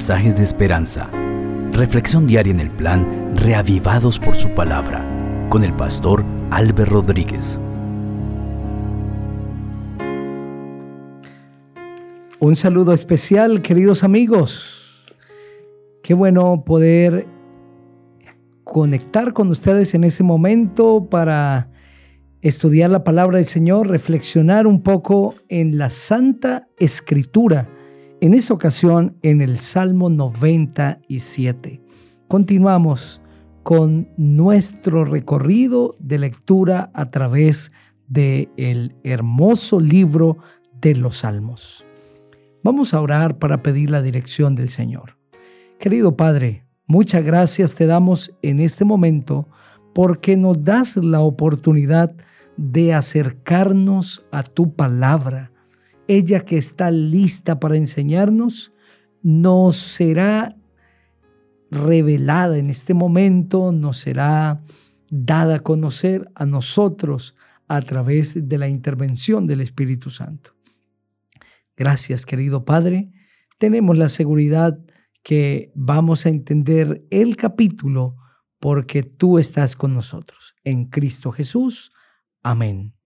mensajes de esperanza. Reflexión diaria en el plan Reavivados por su palabra con el pastor Álvaro Rodríguez. Un saludo especial, queridos amigos. Qué bueno poder conectar con ustedes en ese momento para estudiar la palabra del Señor, reflexionar un poco en la Santa Escritura en esa ocasión en el Salmo 97. Continuamos con nuestro recorrido de lectura a través del el hermoso libro de los Salmos. Vamos a orar para pedir la dirección del Señor. Querido Padre, muchas gracias te damos en este momento porque nos das la oportunidad de acercarnos a tu palabra ella que está lista para enseñarnos, nos será revelada en este momento, nos será dada a conocer a nosotros a través de la intervención del Espíritu Santo. Gracias, querido Padre. Tenemos la seguridad que vamos a entender el capítulo porque tú estás con nosotros. En Cristo Jesús. Amén.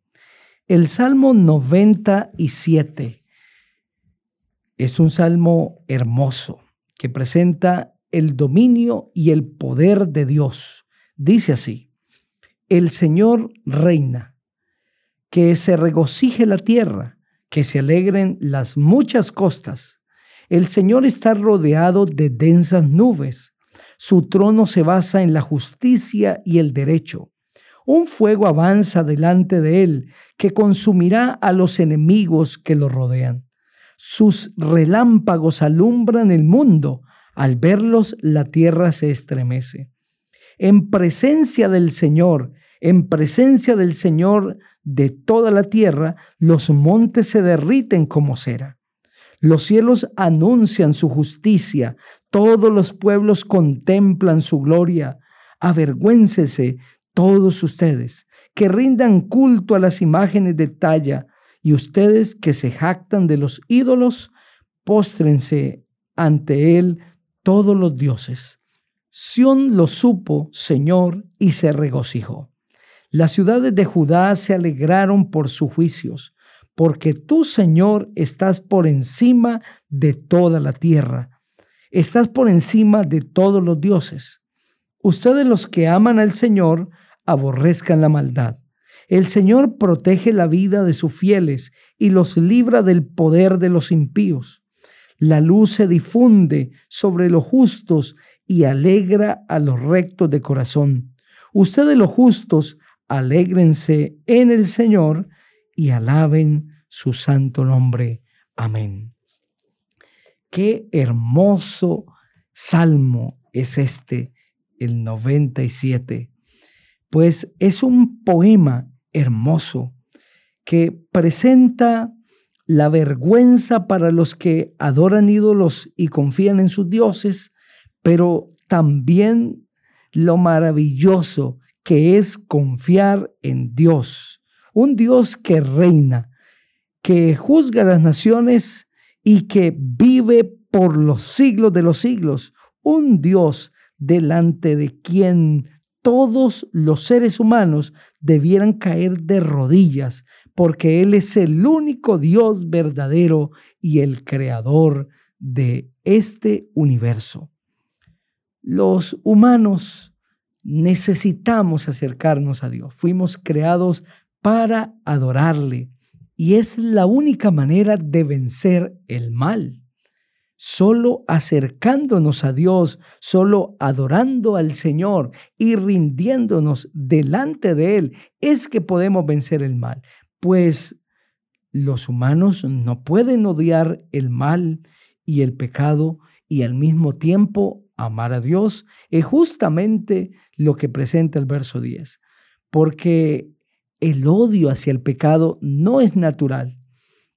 El Salmo 97 es un salmo hermoso que presenta el dominio y el poder de Dios. Dice así, el Señor reina, que se regocije la tierra, que se alegren las muchas costas. El Señor está rodeado de densas nubes. Su trono se basa en la justicia y el derecho. Un fuego avanza delante de él que consumirá a los enemigos que lo rodean. Sus relámpagos alumbran el mundo. Al verlos la tierra se estremece. En presencia del Señor, en presencia del Señor de toda la tierra, los montes se derriten como cera. Los cielos anuncian su justicia, todos los pueblos contemplan su gloria. Avergüéncese todos ustedes que rindan culto a las imágenes de talla y ustedes que se jactan de los ídolos, póstrense ante él todos los dioses. Sión lo supo, Señor, y se regocijó. Las ciudades de Judá se alegraron por sus juicios, porque tú, Señor, estás por encima de toda la tierra. Estás por encima de todos los dioses. Ustedes los que aman al Señor, aborrezcan la maldad. El Señor protege la vida de sus fieles y los libra del poder de los impíos. La luz se difunde sobre los justos y alegra a los rectos de corazón. Ustedes los justos, alégrense en el Señor y alaben su santo nombre. Amén. Qué hermoso salmo es este, el 97 pues es un poema hermoso que presenta la vergüenza para los que adoran ídolos y confían en sus dioses, pero también lo maravilloso que es confiar en Dios, un Dios que reina, que juzga las naciones y que vive por los siglos de los siglos, un Dios delante de quien todos los seres humanos debieran caer de rodillas, porque Él es el único Dios verdadero y el creador de este universo. Los humanos necesitamos acercarnos a Dios. Fuimos creados para adorarle y es la única manera de vencer el mal. Solo acercándonos a Dios, solo adorando al Señor y rindiéndonos delante de Él, es que podemos vencer el mal. Pues los humanos no pueden odiar el mal y el pecado y al mismo tiempo amar a Dios. Es justamente lo que presenta el verso 10. Porque el odio hacia el pecado no es natural,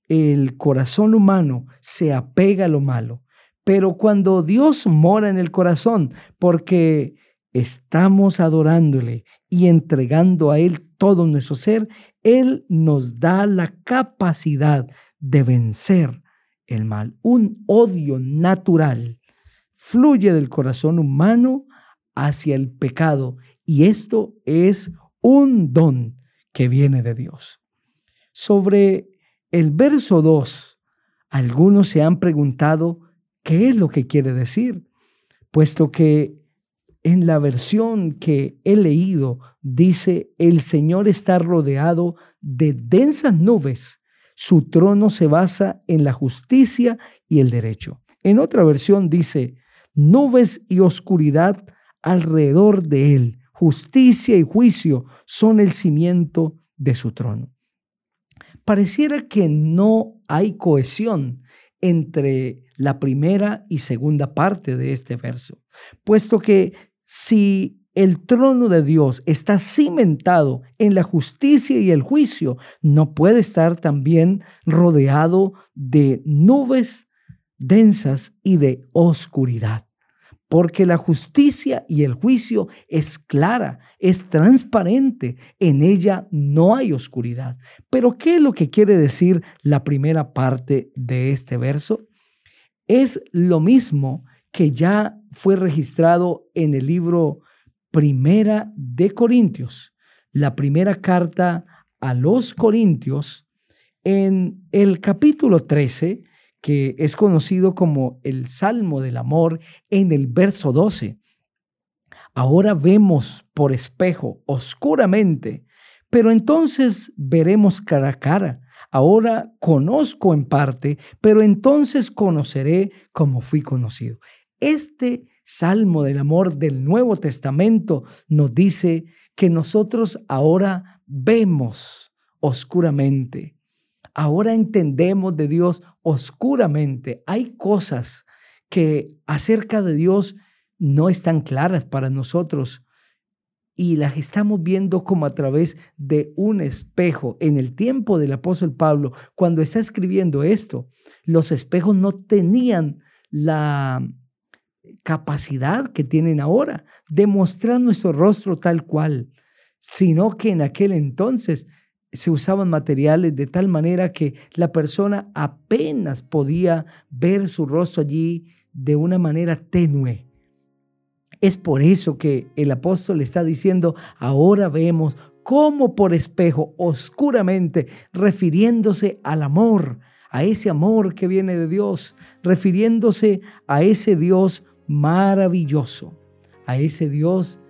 el corazón humano se apega a lo malo, pero cuando Dios mora en el corazón, porque estamos adorándole y entregando a Él todo nuestro ser, Él nos da la capacidad de vencer el mal, un odio natural. fluye del corazón humano hacia el pecado y esto es un don que viene de Dios. Sobre el verso 2, algunos se han preguntado qué es lo que quiere decir, puesto que en la versión que he leído dice, el Señor está rodeado de densas nubes, su trono se basa en la justicia y el derecho. En otra versión dice, nubes y oscuridad alrededor de él, justicia y juicio son el cimiento de su trono. Pareciera que no hay cohesión entre la primera y segunda parte de este verso, puesto que si el trono de Dios está cimentado en la justicia y el juicio, no puede estar también rodeado de nubes densas y de oscuridad. Porque la justicia y el juicio es clara, es transparente, en ella no hay oscuridad. Pero ¿qué es lo que quiere decir la primera parte de este verso? Es lo mismo que ya fue registrado en el libro Primera de Corintios, la primera carta a los Corintios, en el capítulo 13, que es conocido como el Salmo del Amor, en el verso 12. Ahora vemos por espejo, oscuramente, pero entonces veremos cara a cara. Ahora conozco en parte, pero entonces conoceré como fui conocido. Este Salmo del Amor del Nuevo Testamento nos dice que nosotros ahora vemos oscuramente. Ahora entendemos de Dios oscuramente. Hay cosas que acerca de Dios no están claras para nosotros y las estamos viendo como a través de un espejo. En el tiempo del apóstol Pablo, cuando está escribiendo esto, los espejos no tenían la capacidad que tienen ahora de mostrar nuestro rostro tal cual, sino que en aquel entonces se usaban materiales de tal manera que la persona apenas podía ver su rostro allí de una manera tenue. Es por eso que el apóstol está diciendo, ahora vemos como por espejo, oscuramente, refiriéndose al amor, a ese amor que viene de Dios, refiriéndose a ese Dios maravilloso, a ese Dios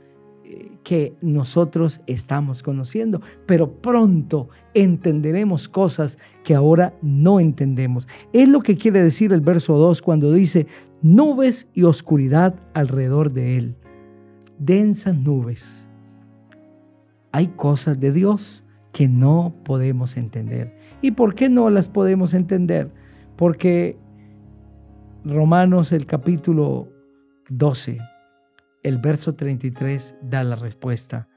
que nosotros estamos conociendo, pero pronto entenderemos cosas que ahora no entendemos. Es lo que quiere decir el verso 2 cuando dice, nubes y oscuridad alrededor de él, densas nubes. Hay cosas de Dios que no podemos entender. ¿Y por qué no las podemos entender? Porque Romanos el capítulo 12. El verso 33 da la respuesta.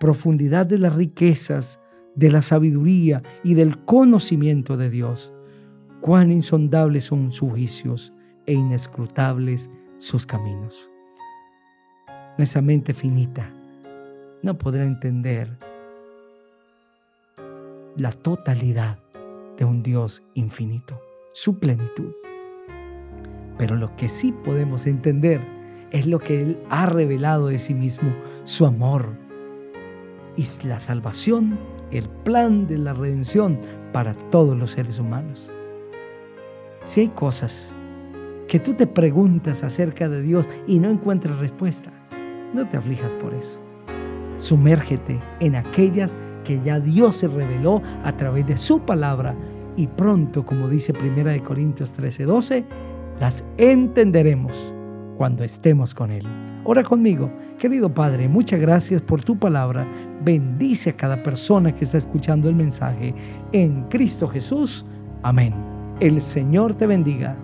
Profundidad de las riquezas, de la sabiduría y del conocimiento de Dios. Cuán insondables son sus juicios e inescrutables sus caminos. Nuestra mente finita no podrá entender la totalidad de un Dios infinito, su plenitud. Pero lo que sí podemos entender es lo que Él ha revelado de sí mismo, su amor y la salvación, el plan de la redención para todos los seres humanos. Si hay cosas que tú te preguntas acerca de Dios y no encuentras respuesta, no te aflijas por eso. Sumérgete en aquellas que ya Dios se reveló a través de su palabra y pronto, como dice 1 Corintios 13, 12, las entenderemos cuando estemos con Él. Ora conmigo, querido Padre, muchas gracias por tu palabra. Bendice a cada persona que está escuchando el mensaje. En Cristo Jesús. Amén. El Señor te bendiga.